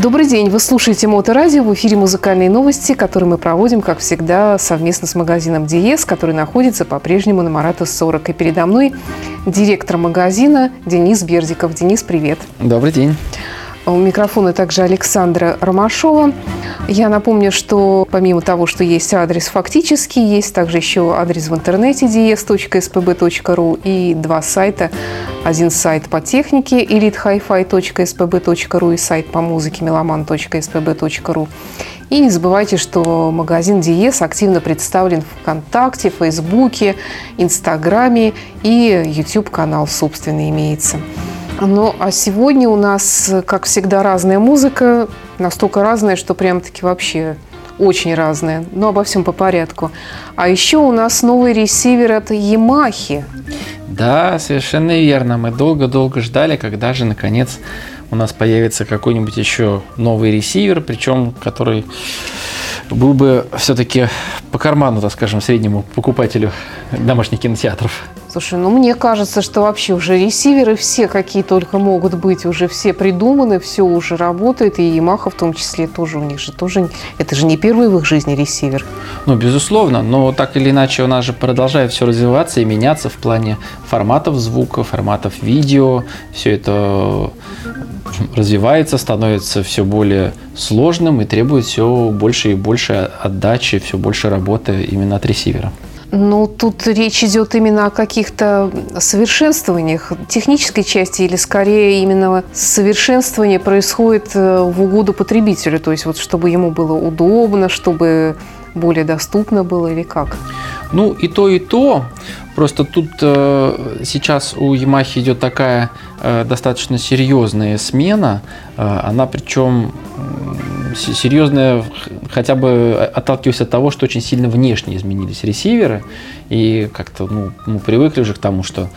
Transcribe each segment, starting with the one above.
Добрый день, вы слушаете Моторадио, в эфире музыкальные новости, которые мы проводим, как всегда, совместно с магазином Диес, который находится по-прежнему на Марата 40. И передо мной директор магазина Денис Бердиков. Денис, привет. Добрый день. У микрофона также Александра Ромашова. Я напомню, что помимо того, что есть адрес фактический, есть также еще адрес в интернете ds.spb.ru и два сайта. Один сайт по технике elitehifi.spb.ru и сайт по музыке meloman.spb.ru. И не забывайте, что магазин Диес активно представлен в ВКонтакте, Фейсбуке, Инстаграме и YouTube-канал собственный имеется. Ну, а сегодня у нас, как всегда, разная музыка. Настолько разная, что прям-таки вообще очень разная. Но обо всем по порядку. А еще у нас новый ресивер от Yamaha. Да, совершенно верно. Мы долго-долго ждали, когда же, наконец, у нас появится какой-нибудь еще новый ресивер, причем который был бы все-таки по карману, так скажем, среднему покупателю домашних кинотеатров. Слушай, ну мне кажется, что вообще уже ресиверы все, какие только могут быть, уже все придуманы, все уже работает, и Yamaha в том числе тоже у них же тоже, это же не первый в их жизни ресивер. Ну, безусловно, но так или иначе у нас же продолжает все развиваться и меняться в плане форматов звука, форматов видео, все это развивается, становится все более сложным и требует все больше и больше отдачи, все больше работы именно от ресивера. Ну, тут речь идет именно о каких-то совершенствованиях технической части или скорее именно совершенствование происходит э, в угоду потребителю, то есть вот чтобы ему было удобно, чтобы более доступно было или как? Ну, и то, и то. Просто тут э, сейчас у Yamaha идет такая э, достаточно серьезная смена. Э, она причем серьезная, хотя бы отталкиваясь от того, что очень сильно внешне изменились ресиверы. И как-то ну, мы привыкли уже к тому, что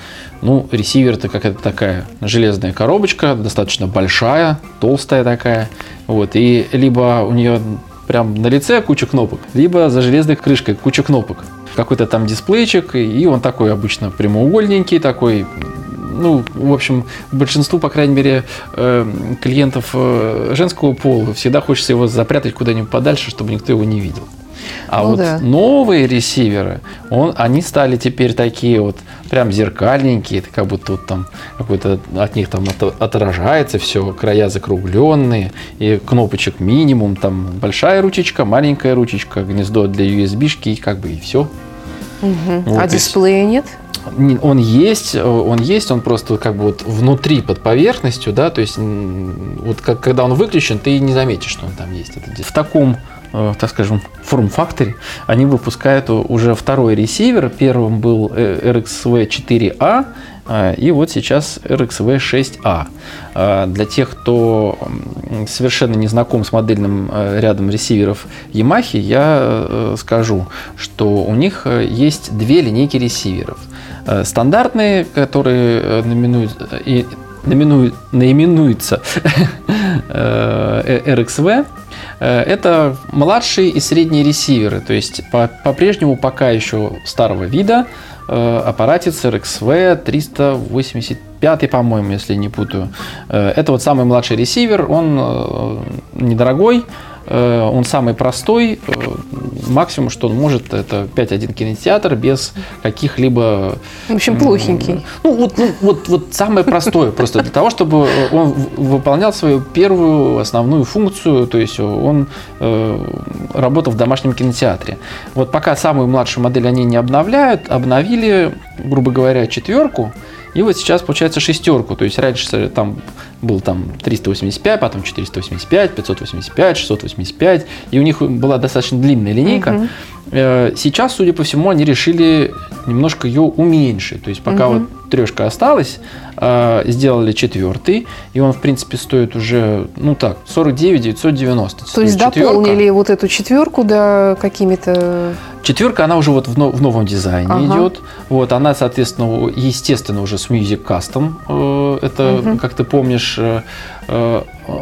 ну, ресивер это какая-то такая железная коробочка, достаточно большая, толстая такая. Вот, и либо у нее прям на лице куча кнопок, либо за железной крышкой куча кнопок. Какой-то там дисплейчик, и он такой обычно прямоугольненький, такой ну, в общем, большинству, по крайней мере, э, клиентов э, женского пола всегда хочется его запрятать куда-нибудь подальше, чтобы никто его не видел. А ну, вот да. новые ресиверы, он, они стали теперь такие вот прям зеркальненькие, это как будто вот там какой-то от них там от, отражается все, края закругленные, и кнопочек минимум, там большая ручечка, маленькая ручечка, гнездо для USB-шки, и как бы и все. Угу. Вот, а дисплея нет? Он есть, он есть, он просто как бы вот внутри под поверхностью, да, то есть вот как, когда он выключен, ты не заметишь, что он там есть. В таком Э, так скажем, форм-факторе, они выпускают уже второй ресивер. Первым был RXV 4A, э, и вот сейчас RXV 6A. Э, для тех, кто совершенно не знаком с модельным рядом ресиверов Yamaha, я скажу, что у них есть две линейки ресиверов. Стандартные, которые наименуют, и наименуют, наименуются RXV, Э, это младшие и средние ресиверы, то есть по-прежнему пока еще старого вида э, аппаратец RXV 385, по-моему, если не путаю. Э, это вот самый младший ресивер, он недорогой, Э, он самый простой. Э, максимум, что он может, это 5.1 кинотеатр без каких-либо... В общем, плохенький. Ну, вот, ну, вот, вот самое простое, просто для того, чтобы он выполнял свою первую основную функцию, то есть он э, работал в домашнем кинотеатре. Вот пока самую младшую модель они не обновляют, обновили, грубо говоря, четверку, и вот сейчас получается шестерку. То есть раньше там был там 385, потом 485, 585, 685. И у них была достаточно длинная линейка. Угу. Сейчас, судя по всему, они решили немножко ее уменьшить. То есть пока угу. вот трешка осталась, э, сделали четвертый, и он, в принципе, стоит уже, ну так, 49 990. То есть дополнили вот эту четверку, да, какими-то... Четверка, она уже вот в, в новом дизайне ага. идет. Вот, она, соответственно, естественно, уже с Music Custom. Э, это, угу. как ты помнишь, э,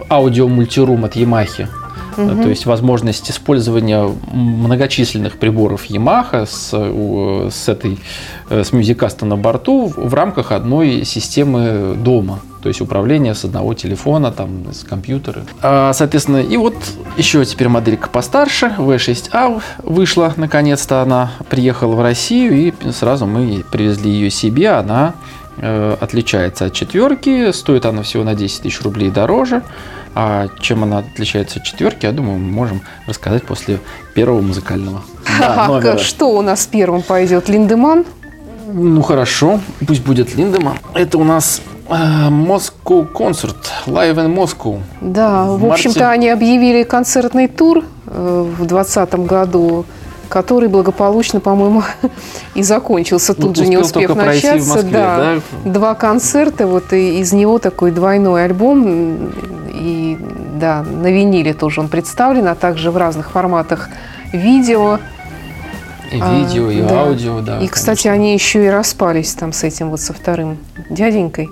аудио мультирум от Yamaha. То есть возможность использования многочисленных приборов Yamaha с, с этой с Musicast на борту в рамках одной системы дома. То есть управление с одного телефона, там, с компьютера. А, соответственно, и вот еще теперь моделька постарше, V6A вышла, наконец-то она приехала в Россию, и сразу мы привезли ее себе, она э, отличается от четверки, стоит она всего на 10 тысяч рублей дороже, а чем она отличается от четверки, я думаю, мы можем рассказать после первого музыкального да. Что у нас первым пойдет? Линдеман? Ну хорошо, пусть будет Линдеман. Это у нас Moscow Concert, Live in Moscow. Да, в, в общем-то, они объявили концертный тур э, в 2020 году, который благополучно, по-моему, и закончился тут вот же, не успев начаться. Москве, да, да, два концерта, вот и из него такой двойной альбом, да, на виниле тоже он представлен, а также в разных форматах видео. И видео, а, и да. аудио, да. И, конечно. кстати, они еще и распались там с этим вот со вторым дяденькой.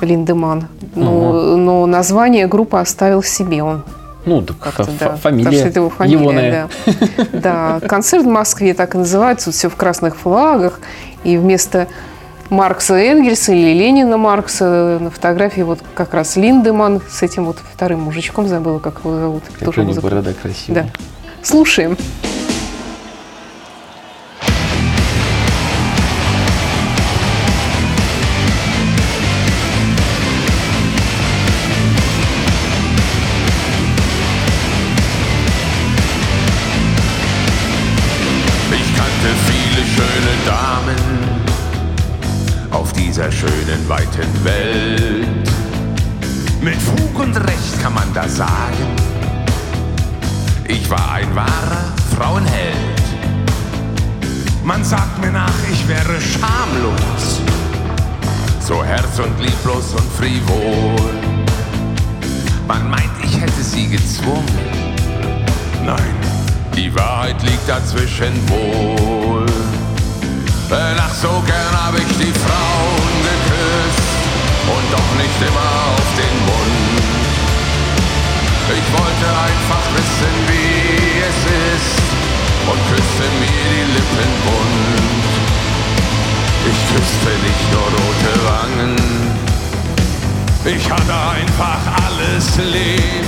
Линдеман. Но, угу. но название группы оставил себе он. Ну, так да, фамилия. Так что это его фамилия, егоная. да. да. Концерт в Москве так и называется, все в красных флагах. И вместо Маркса Энгельса или Ленина Маркса на фотографии вот как раз Линдеман с этим вот вторым мужичком, забыла, как его зовут. Как у них борода красивая. Да. Слушаем. Schönen weiten Welt. Mit Fug und Recht kann man da sagen, ich war ein wahrer Frauenheld. Man sagt mir nach, ich wäre schamlos, so herz- und lieblos und frivol. Man meint, ich hätte sie gezwungen. Nein, die Wahrheit liegt dazwischen wohl. Ach, so gern hab ich die Frauen geküsst und doch nicht immer auf den Mund. Ich wollte einfach wissen, wie es ist und küsste mir die Lippen bunt. Ich küsste nicht nur rote Wangen, ich hatte einfach alles lieb.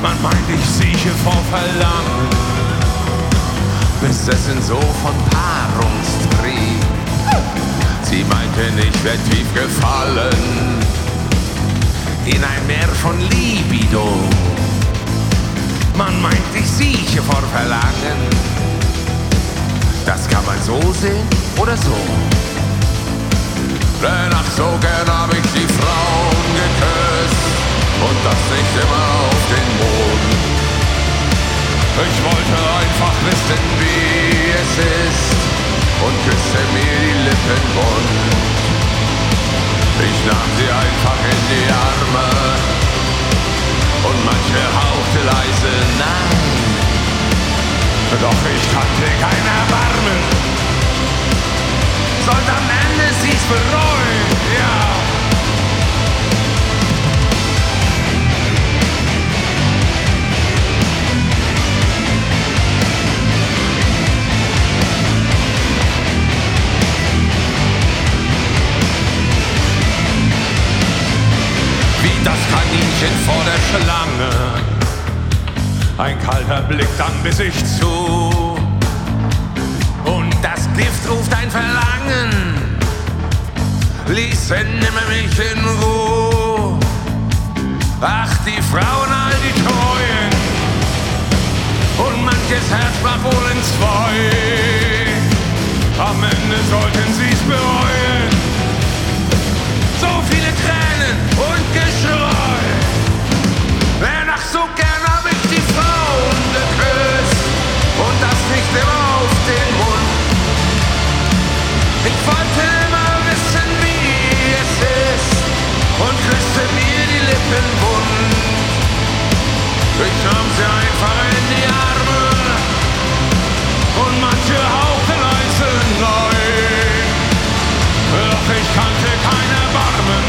Man meint, ich sieche vor Verlangen besessen so von Paarungstrieb. Sie meinten, ich wär tief gefallen in ein Meer von Libido. Man meint, ich sieche vor Verlangen. Das kann man so sehen oder so. Denn ach, so gern hab ich die Frauen geküsst und das nicht immer auf den Boden. Ich wollte einfach wissen, wie es ist und küsste mir die Lippen bunt. Ich nahm sie einfach in die Arme und manche hauchte leise Nein. Doch ich kannte kein Erbarmen, sollte am Ende sie's bereuen, ja. Kaninchen vor der Schlange. Ein kalter Blick, dann biss ich zu. Und das Gift ruft ein Verlangen. Ließen nimmer mich in Ruhe. Ach, die Frauen, all die Treuen. Und manches Herz brach wohl in zwei. Am Ende sollten sie's bereuen. Ich wollte immer wissen, wie es ist und küsste mir die Lippen wund. Ich nahm sie einfach in die Arme und manche hauchten leise nein. Doch ich kannte kein Erbarmen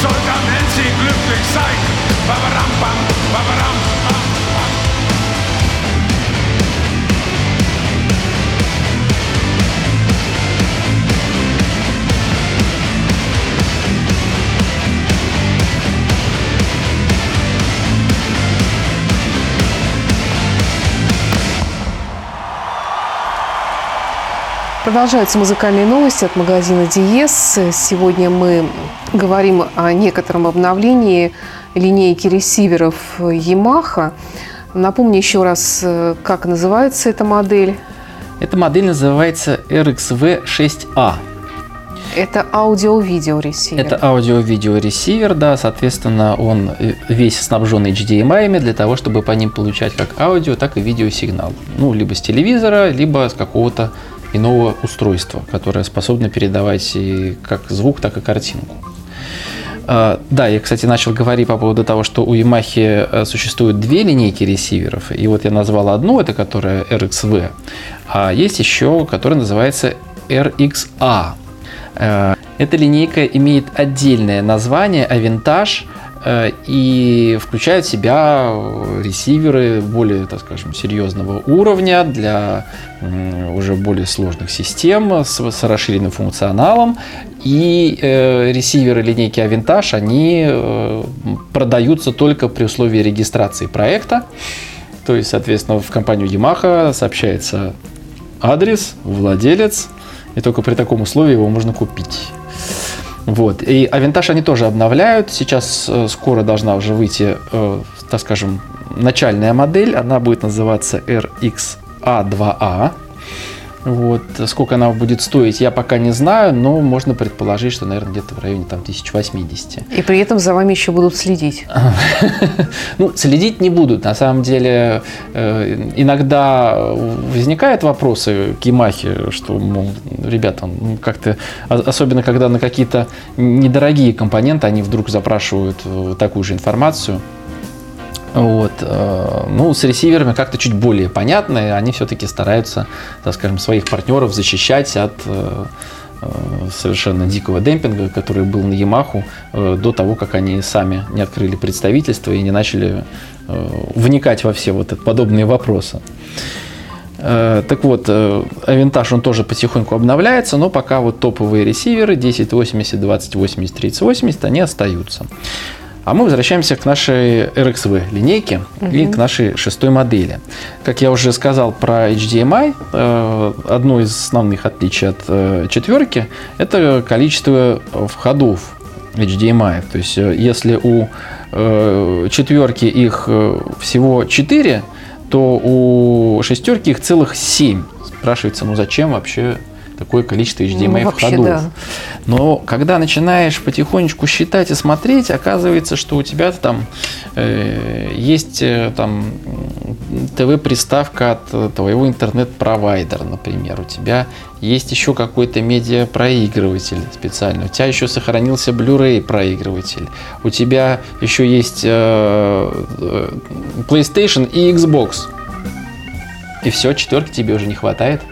sollte am Ende glücklich sein. babaram, bam, babaram, Продолжаются музыкальные новости от магазина Диес. Сегодня мы говорим о некотором обновлении линейки ресиверов Yamaha. Напомню еще раз, как называется эта модель. Эта модель называется RXV6A. Это аудио-видео ресивер. Это аудио-видео ресивер, да, соответственно, он весь снабжен HDMI для того, чтобы по ним получать как аудио, так и видеосигнал. Ну, либо с телевизора, либо с какого-то иного устройства, которое способно передавать и как звук, так и картинку. А, Да, я, кстати, начал говорить по поводу того, что у Yamaha э, существует две линейки ресиверов. И вот я назвал одну, это которая RXV, а есть еще, которая называется RXA. Э, Эта линейка имеет отдельное название Avintage э, и включает в себя э, ресиверы более, так скажем, серьезного уровня для уже более сложных систем с, с расширенным функционалом. И э, ресиверы линейки Avintage, они э, продаются только при условии регистрации проекта. То есть, соответственно, в компанию Yamaha сообщается адрес, владелец, и только при таком условии его можно купить. Вот. И Авентаж они тоже обновляют. Сейчас э, скоро должна уже выйти, э, так скажем, начальная модель. Она будет называться RXA2A. Вот. Сколько она будет стоить, я пока не знаю, но можно предположить, что, наверное, где-то в районе там, 1080. И при этом за вами еще будут следить. Ну, следить не будут. На самом деле, э, иногда возникают вопросы к Ямахе, что, мол, ребята, ну, как-то, а- особенно когда на какие-то недорогие компоненты, они вдруг запрашивают э, такую же информацию. Вот. э, Ну, с ресиверами как-то чуть более понятно, и они все-таки стараются, так скажем, своих партнеров защищать от э, э, совершенно дикого демпинга, который был на Ямаху до того, как они сами не открыли представительство и не начали вникать во все вот подобные вопросы. Так вот, Авентаж, он тоже потихоньку обновляется, но пока вот топовые ресиверы 1080, 2080, 3080, они остаются. А мы возвращаемся к нашей RXV линейке и к нашей шестой модели. Как я уже сказал про HDMI, э, одно из основных отличий от э, четверки – это количество входов HDMI. То есть, э, если у четверки их всего 4, то у шестерки их целых 7. Спрашивается, ну зачем вообще такое количество HDMI Ну, вообще, входов? да. Но когда начинаешь потихонечку считать и смотреть, оказывается, что у тебя там э, есть э, там ТВ-приставка от э, твоего интернет-провайдера, например. У тебя есть еще какой-то медиапроигрыватель специальный. У тебя еще сохранился Blu-ray проигрыватель. У тебя еще есть э, э, PlayStation и Xbox. И все, четверки тебе уже не хватает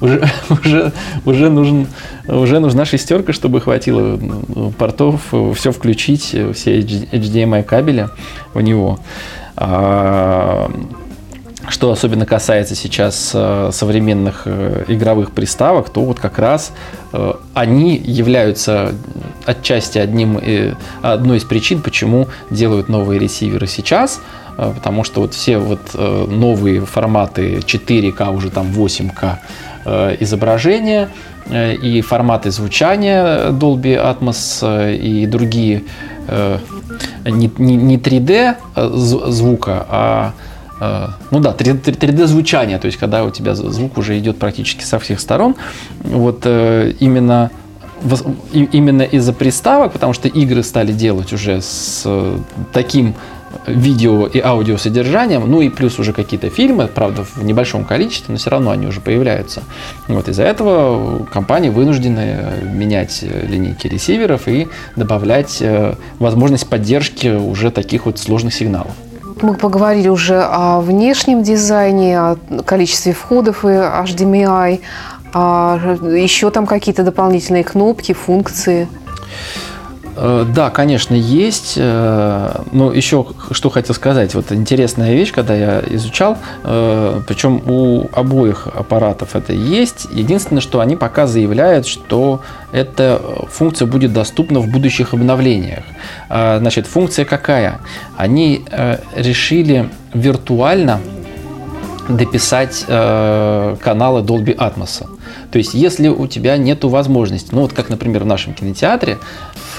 уже, уже, уже, нужен, уже нужна шестерка, чтобы хватило ну, портов, все включить, все HDMI кабели в него. А, Что особенно касается сейчас э, современных э, игровых приставок, то вот как раз э, они являются отчасти одним, одной из причин, почему делают новые ресиверы сейчас, потому что вот все вот новые форматы 4К, уже там 8К э, изображения э, и форматы звучания Dolby Atmos э, и другие не, не, не 3D э, з- звука, а ну да, 3D звучание, то есть когда у тебя звук уже идет практически со всех сторон, вот именно именно из-за приставок, потому что игры стали делать уже с таким видео и аудиосодержанием, ну и плюс уже какие-то фильмы, правда, в небольшом количестве, но все равно они уже появляются. Вот из-за этого компании вынуждены менять э, линейки ресиверов и добавлять э, возможность поддержки уже таких вот сложных сигналов. Мы поговорили уже о внешнем дизайне, о количестве входов и HDMI, а еще там какие-то дополнительные кнопки, функции. Э, да, конечно, есть. Э, но еще что хотел сказать. Вот интересная вещь, когда я изучал, э, причем у обоих аппаратов это есть. Единственное, что они пока заявляют, что эта функция будет доступна в будущих обновлениях. Значит, функция какая? Они решили виртуально дописать каналы Dolby Atmos. То есть, если у тебя нет возможности, ну вот как, например, в нашем кинотеатре,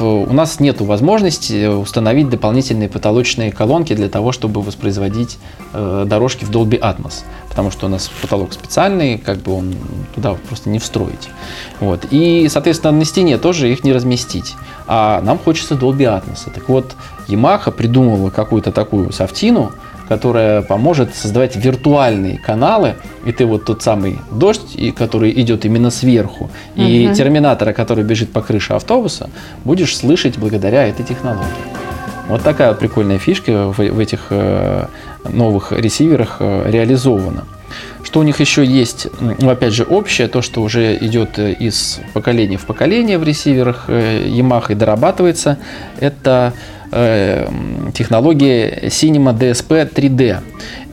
у нас нет возможности установить дополнительные потолочные колонки для того, чтобы воспроизводить э, дорожки в Dolby Atmos, потому что у нас потолок специальный, как бы он туда просто не встроить. Вот. И, соответственно, на стене тоже их не разместить. А нам хочется Dolby Atmos. Так вот, Yamaha придумала какую-то такую софтину, которая поможет создавать виртуальные каналы, и ты вот тот самый дождь, который идет именно сверху, и угу. терминатора, который бежит по крыше автобуса, будешь слышать благодаря этой технологии. Вот такая прикольная фишка в, в этих э, новых ресиверах э, реализована. Что у них еще есть, ну, опять же, общее, то, что уже идет из поколения в поколение в ресиверах э, Yamaha и дорабатывается, это Э, технология Cinema DSP 3D.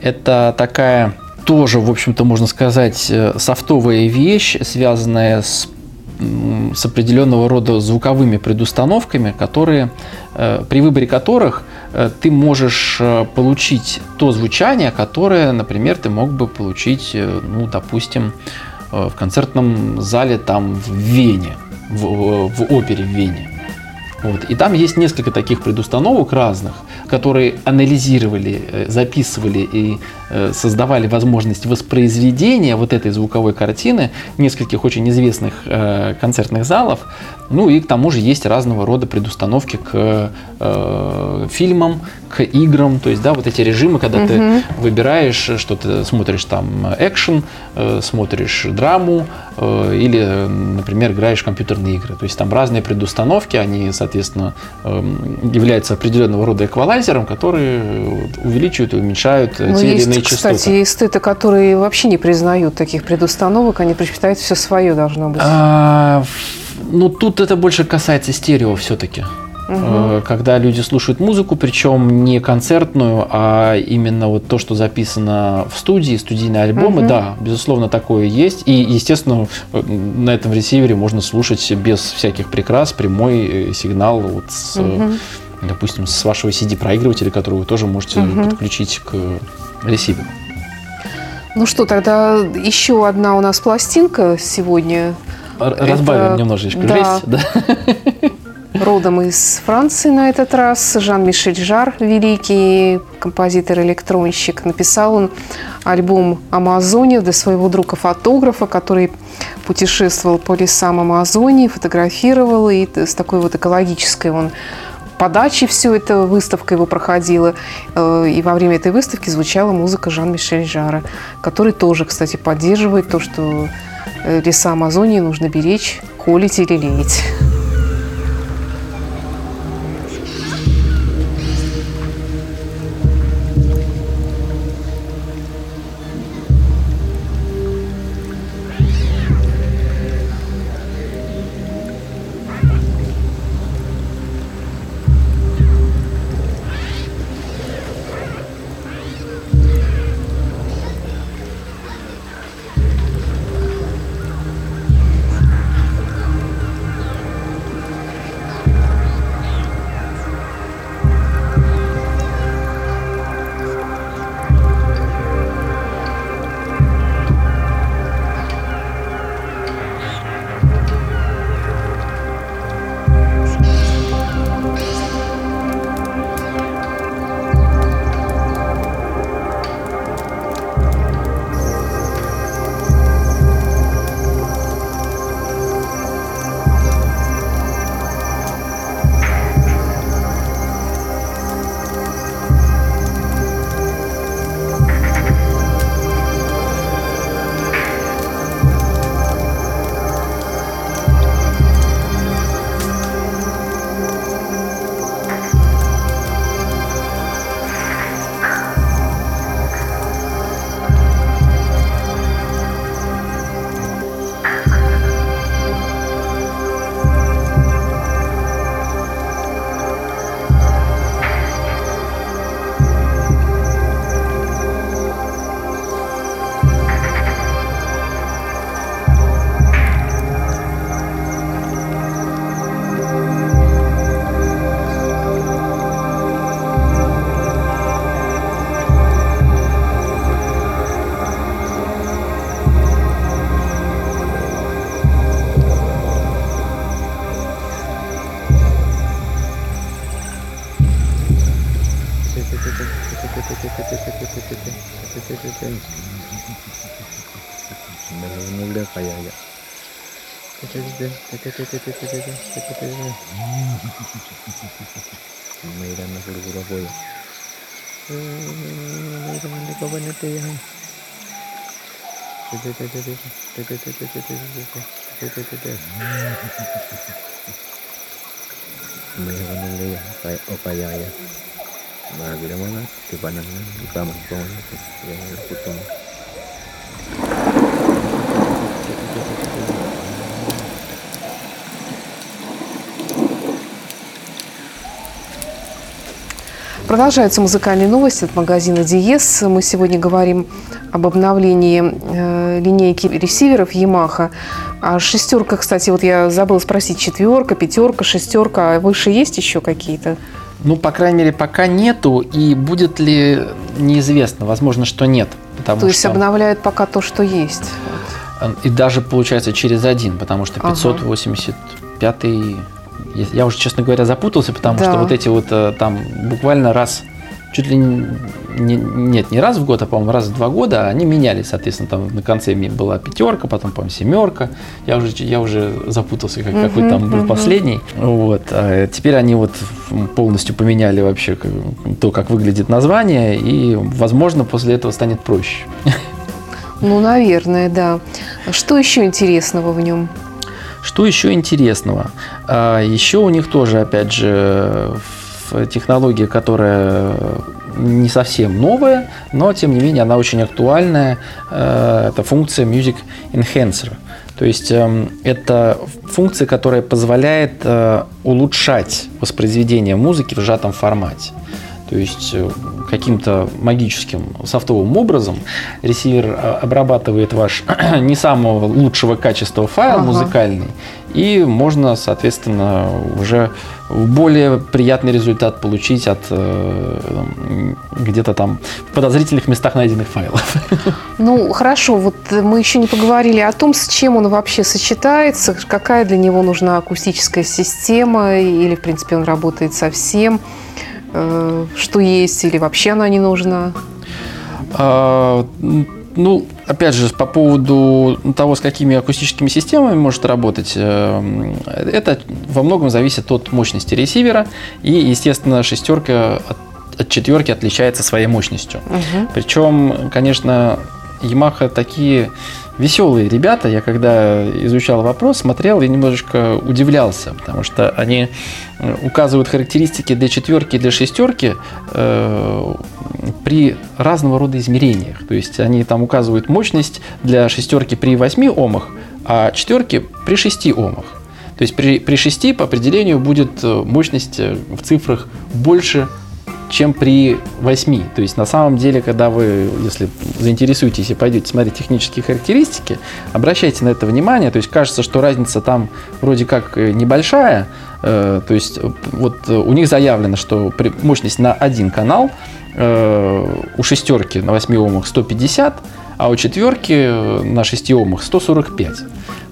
Это такая тоже, в общем-то, можно сказать, э, софтовая вещь, связанная с с определенного рода звуковыми предустановками, которые, э, при выборе которых ты можешь получить то звучание, которое, например, ты мог бы получить, ну, допустим, в концертном зале там в Вене, в, в опере в Вене. Вот. И там есть несколько таких предустановок разных, которые анализировали, э, записывали и создавали возможность воспроизведения вот этой звуковой картины нескольких очень известных э, концертных залов. Ну и к тому же есть разного рода предустановки к фильмам, к играм. То есть, да, вот эти режимы, когда угу. ты выбираешь, что ты смотришь там экшен, смотришь драму или, например, играешь в компьютерные игры. То есть там разные предустановки, они, соответственно, эм, являются определенного рода эквалайзером, которые увеличивают и уменьшают Но те или иные частоты. Кстати, эстеты, которые вообще не признают таких предустановок, они предпочитают все свое должно быть. А, ну, тут это больше касается стерео все-таки. Угу. Когда люди слушают музыку, причем не концертную, а именно вот то, что записано в студии, студийные альбомы, угу. да, безусловно, такое есть. И, естественно, э, на этом ресивере можно слушать без всяких прикрас прямой э, сигнал вот с, угу. допустим, с вашего CD-проигрывателя, который вы тоже можете угу. подключить к ресиверу. Ну что, тогда еще одна у нас пластинка сегодня. Разбавим Это... немножечко да. жесть, да? родом из Франции на этот раз. Жан-Мишель Жар, великий композитор-электронщик. Написал он альбом «Амазония» для своего друга-фотографа, который путешествовал по лесам Амазонии, фотографировал, и с такой вот экологической он подачи все это, выставка его проходила. Э, и во время этой выставки звучала музыка Жан-Мишель Жара, который тоже, кстати, поддерживает то, что э, леса Амазонии нужно беречь, холить или леять. Mayroon na puro-puro po yun. Mayroon na nagkawan na ito yan. Mayroon na laya o kaya yan. Marami naman na. Iba na naman. Iba man po. Yan ang putong. Продолжаются музыкальные новости от магазина Диес. Мы сегодня говорим об обновлении э, линейки ресиверов Yamaha. А шестерка, кстати, вот я забыла спросить, четверка, пятерка, шестерка, а выше есть еще какие-то? Ну, по крайней мере, пока нету, и будет ли, неизвестно. Возможно, что нет. Потому То есть что... обновляют пока то, что есть. И даже, получается, через один, потому что Ага. 585 я- я уже, честно говоря, запутался, потому Да. что вот эти вот э, там буквально раз, чуть ли не, не- нет, не раз в год, а, по-моему, раз в два года они менялись, соответственно, там на конце была пятерка, потом, по-моему, семерка, я уже, я уже запутался, как, какой Мгм, там был мгм. последний, вот, а теперь они вот полностью поменяли вообще как- то, как выглядит название, и, возможно, после этого станет проще. Ну, наверное, да. Что еще интересного в нем? Что еще интересного? А, Еще у них тоже, опять же, технология, которая не совсем новая, но тем не менее она очень актуальная. Э, Это функция Music Enhancer. То есть эм, это функция, которая позволяет э, улучшать воспроизведение музыки в сжатом формате. То есть э, каким-то магическим софтовым образом ресивер э, обрабатывает ваш не самого лучшего качества файл Ага. музыкальный, и можно, соответственно, уже более приятный результат получить от э, где-то там в подозрительных местах найденных файлов. Ну, хорошо, вот мы еще не поговорили о том, с чем он вообще сочетается, какая для него нужна акустическая система, или, в принципе, он работает со всем, что есть, или вообще она не нужна. А, Ну, опять же, по поводу того, с какими акустическими системами может работать, э, это во многом зависит от мощности ресивера. И, естественно, шестерка от, от четверки отличается своей мощностью. Мгм. Причем, конечно, Yamaha такие веселые ребята. Я когда изучал вопрос, смотрел и немножечко удивлялся, потому что они э, указывают характеристики для четверки для шестерки э, при разного рода измерениях. То есть они там указывают мощность для шестерки при 8 омах, а четверки при 6 омах. То есть при, при 6 по определению будет э, мощность э, в цифрах больше, чем при 8. То есть на самом деле, когда вы, если заинтересуетесь и пойдете смотреть технические характеристики, обращайте на это внимание. То есть кажется, что разница там вроде как э, небольшая. Э, То есть э, вот у них заявлено, что мощность на один канал у шестерки на 8 омах 150, а у четверки на 6 омах 145.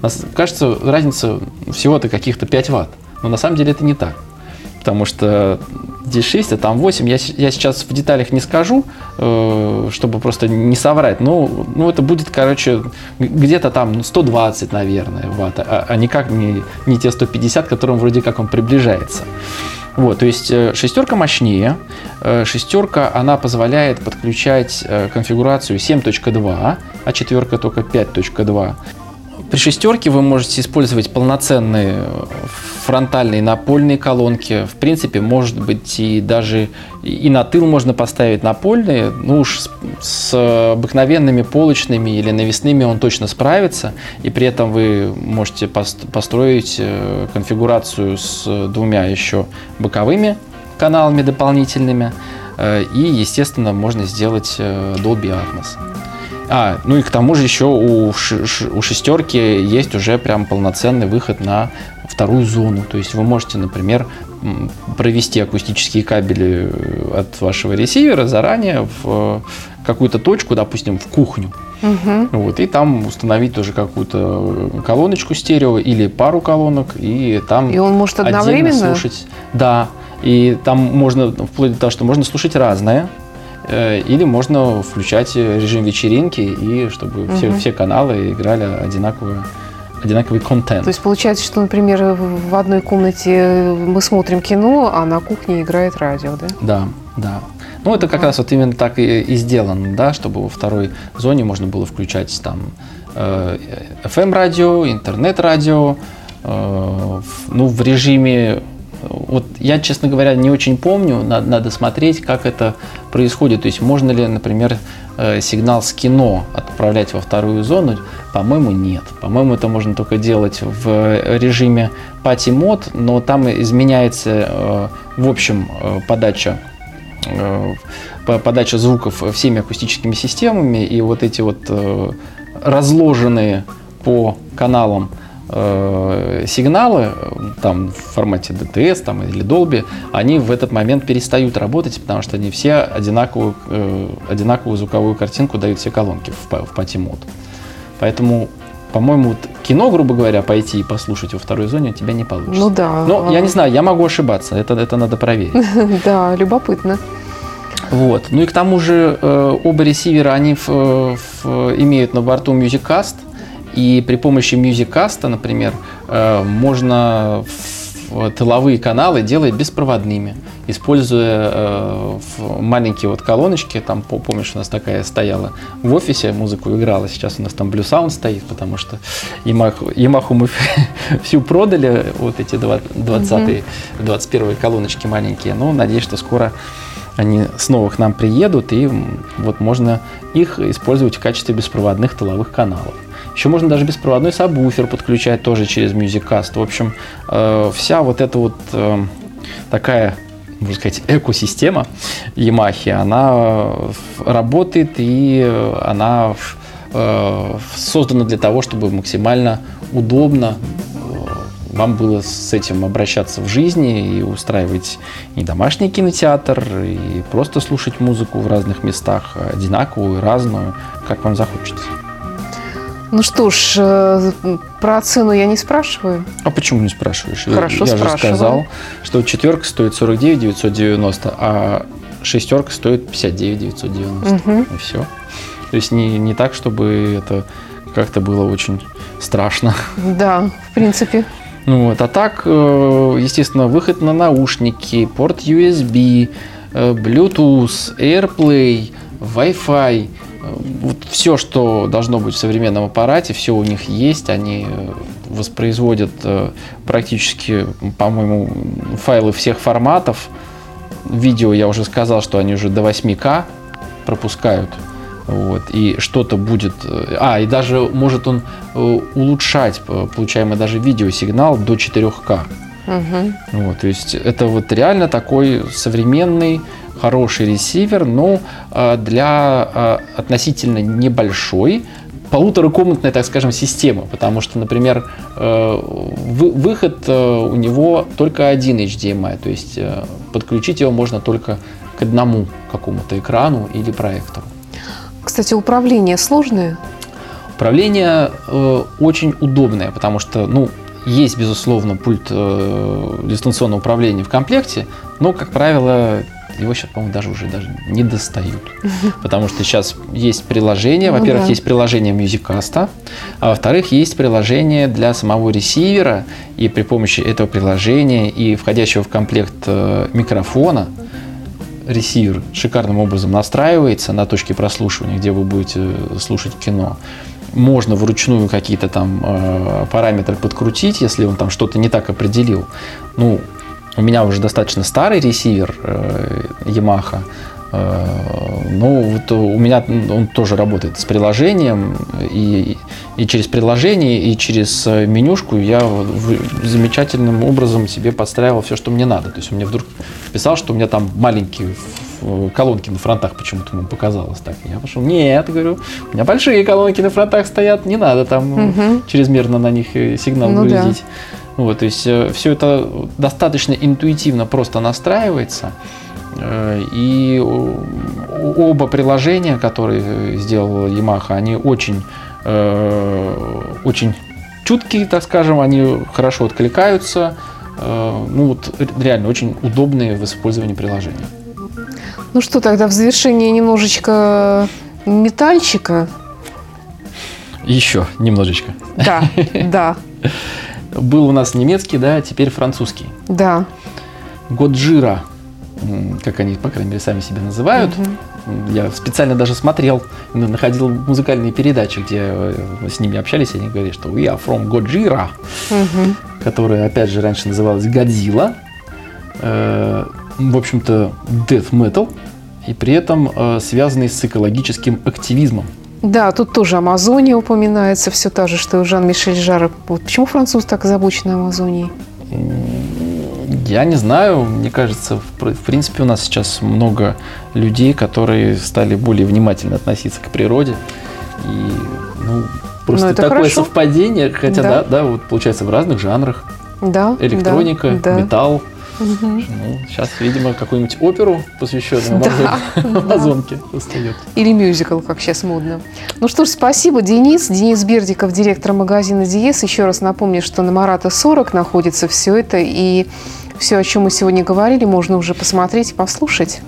Нас- Кажется, разница всего-то каких-то 5 ватт. Но на самом деле это не так. Потому что здесь 6, а там 8. Я, я сейчас в деталях не скажу, э, чтобы просто не соврать. Ну, ну это будет, короче, где-то там ну, 120, наверное, ватт, а, а никак не, не те 150, к которым вроде как он приближается. Вот, то есть э, шестерка мощнее. Э, Шестерка, она позволяет подключать э, конфигурацию 7.2, а четверка только 5.2. При шестерке вы можете использовать полноценные э, фронтальные напольные колонки. В принципе, может быть, и даже и на тыл можно поставить напольные. Ну уж с, с обыкновенными полочными или навесными он точно справится. И при этом вы можете пост- построить э, конфигурацию с двумя еще боковыми каналами дополнительными. Э, И, естественно, можно сделать Dolby Atmos. А, ну и к тому же еще у, у шестерки есть уже прям полноценный выход на вторую зону. То есть вы можете, например, провести акустические кабели э, от вашего ресивера заранее в какую-то точку, допустим, в кухню. Мгм. Вот, и там установить тоже какую-то колоночку стерео или пару колонок, и там И он может одновременно? слушать. Да, и там можно, вплоть до того, что можно слушать разное. Э, Или можно включать режим вечеринки, и чтобы все, Мгм. все каналы играли одинаковый, одинаковый контент. То есть получается, что, например, в одной комнате мы смотрим кино, а на кухне играет радио, да? Да, да. Ну, это как Ага. раз вот именно так и, и сделано, да, чтобы во второй зоне можно было включать там э, FM-радио, интернет-радио, э, ну, в режиме... Вот я, честно говоря, не очень помню, надо, надо смотреть, как это происходит. То есть можно ли, например, э, сигнал с кино отправлять во вторую зону? По-моему, нет. По-моему, это можно только делать в режиме Party Mode, но там изменяется, э, в общем, э, подача э, по- подача звуков всеми акустическими системами, и вот эти вот э, разложенные по каналам э, сигналы, э, там в формате DTS там, или Dolby, они в этот момент перестают работать, потому что они все одинаковую, э, одинаковую звуковую картинку дают все колонки в, в пати мод. Поэтому, по-моему, вот кино, грубо говоря, пойти и послушать во второй зоне у тебя не получится. Ну да. Но я не знаю, я могу ошибаться, это, это надо проверить. Да, любопытно. Вот. Ну и к тому же э, оба ресивера, они в- в- имеют на борту MusicCast, и при помощи MusicCast, например, э, можно тыловые каналы делать беспроводными, используя э, маленькие вот колоночки, там, по- помнишь, у нас такая стояла в офисе, музыку играла, сейчас у нас там Blue Sound стоит, потому что Yamaha, Yamaha мы всю продали, вот эти 20 21 колоночки маленькие, но надеюсь, что скоро они снова к нам приедут, и вот можно их использовать в качестве беспроводных тыловых каналов. Еще можно даже беспроводной сабвуфер подключать тоже через MusicCast. В общем, э, вся вот эта вот э, такая, можно сказать, экосистема Yamaha, она э, работает и она создана для того, чтобы максимально удобно вам было с этим обращаться в жизни и устраивать и домашний кинотеатр, и просто слушать музыку в разных местах, одинаковую, разную, как вам захочется. Ну что ж, э, про цену я не спрашиваю. А почему не спрашиваешь? Я- Хорошо, я, же спрашиваю. сказал, что четверка стоит 49 990, а шестерка стоит 59 990. Мгм. И все. То есть не, не так, чтобы это как-то было очень страшно. Да, в принципе. Ну вот, а так, э, естественно, выход на наушники, порт USB, э, Bluetooth, AirPlay, Wi-Fi. Вот все, что должно быть в современном аппарате, все у них есть. Они э, воспроизводят э, практически, по-моему, файлы всех форматов. Видео я уже сказал, что они уже до 8К пропускают. Вот, и что-то будет... э, А, и даже может он улучшать получаемый даже видеосигнал до 4К. Мгм. Вот, то есть это вот реально такой современный, хороший ресивер, но э, для э, относительно небольшой, полуторакомнатной, так скажем, системы, потому что, например, э, вы- выход э, у него только один HDMI, то есть э, подключить его можно только к одному какому-то экрану или проектору. Кстати, управление сложное? Управление э, очень удобное, потому что, ну, есть, безусловно, пульт э, дистанционного управления в комплекте, но, как правило, его сейчас, по-моему, даже уже даже не достают. Потому что сейчас есть приложение. Ну Во-первых, да. есть приложение MusicCast, а во-вторых, есть приложение для самого ресивера. И при помощи этого приложения и входящего в комплект э, микрофона ресивер шикарным образом настраивается на точке прослушивания, где вы будете э, слушать кино. Можно вручную какие-то там э, параметры подкрутить, если он там что-то не так определил. Ну, у меня уже достаточно старый ресивер э, Yamaha. Э, ну, вот у меня он тоже работает с приложением, и, и через приложение, и через э, менюшку я замечательным образом себе подстраивал все, что мне надо. То есть он мне вдруг писал, что у меня там маленькие колонки на фронтах почему-то ему показалось так. Я пошел, нет, говорю, у меня большие колонки на фронтах стоят, не надо там Мгм. чрезмерно на них сигнал Ну да. Вот, то есть все это достаточно интуитивно просто настраивается. Э, И оба приложения, которые э, сделала Yamaha, они очень, э, очень чуткие, так скажем, они хорошо откликаются. Э, Ну вот ре- реально очень удобные в использовании приложения. Ну что, тогда в завершении немножечко метальчика. Еще немножечко. Да, да, Был у нас немецкий, да, теперь французский. да. Годжира, как они, по крайней мере, сами себя называют. М, Я специально даже смотрел, находил музыкальные передачи, где э, с ними общались, и они говорили, что we are from Godzilla, Мгм. которая, опять же, раньше называлась Годзилла. Э, В общем-то, death metal, и при этом э, связанный с экологическим активизмом. Да, тут тоже Амазония упоминается, все та же, что и Жан-Мишель Жар. Вот почему француз так озабочен Амазонией? Я не знаю, мне кажется, в пр- в принципе, у нас сейчас много людей, которые стали более внимательно относиться к природе. И, ну, просто Ну, такое хорошо. совпадение, хотя, Да. да. да, вот получается в разных жанрах. Да, Электроника, да. металл. Мгм. Ну, сейчас, видимо, какую-нибудь оперу, посвященную Да, Амазон- да. Амазонке, устает. Или мюзикл, как сейчас модно. Ну что ж, спасибо, Денис. Денис Бердиков, директор магазина Диес. Еще раз напомню, что на Марата 40 находится все это. И все, о чем мы сегодня говорили, можно уже посмотреть и послушать.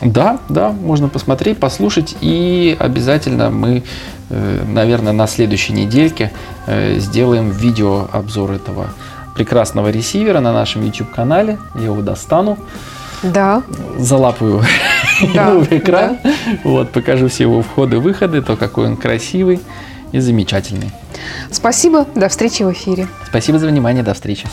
Да, да, можно посмотреть, послушать. И обязательно мы, э, наверное, на следующей недельке э, сделаем видеообзор этого прекрасного ресивера на нашем YouTube-канале. Я его достану, Да, залапаю Да, его в экран, вот, покажу все его входы-выходы, то, какой он красивый и замечательный. спасибо. До встречи в эфире. Спасибо за внимание, до встречи.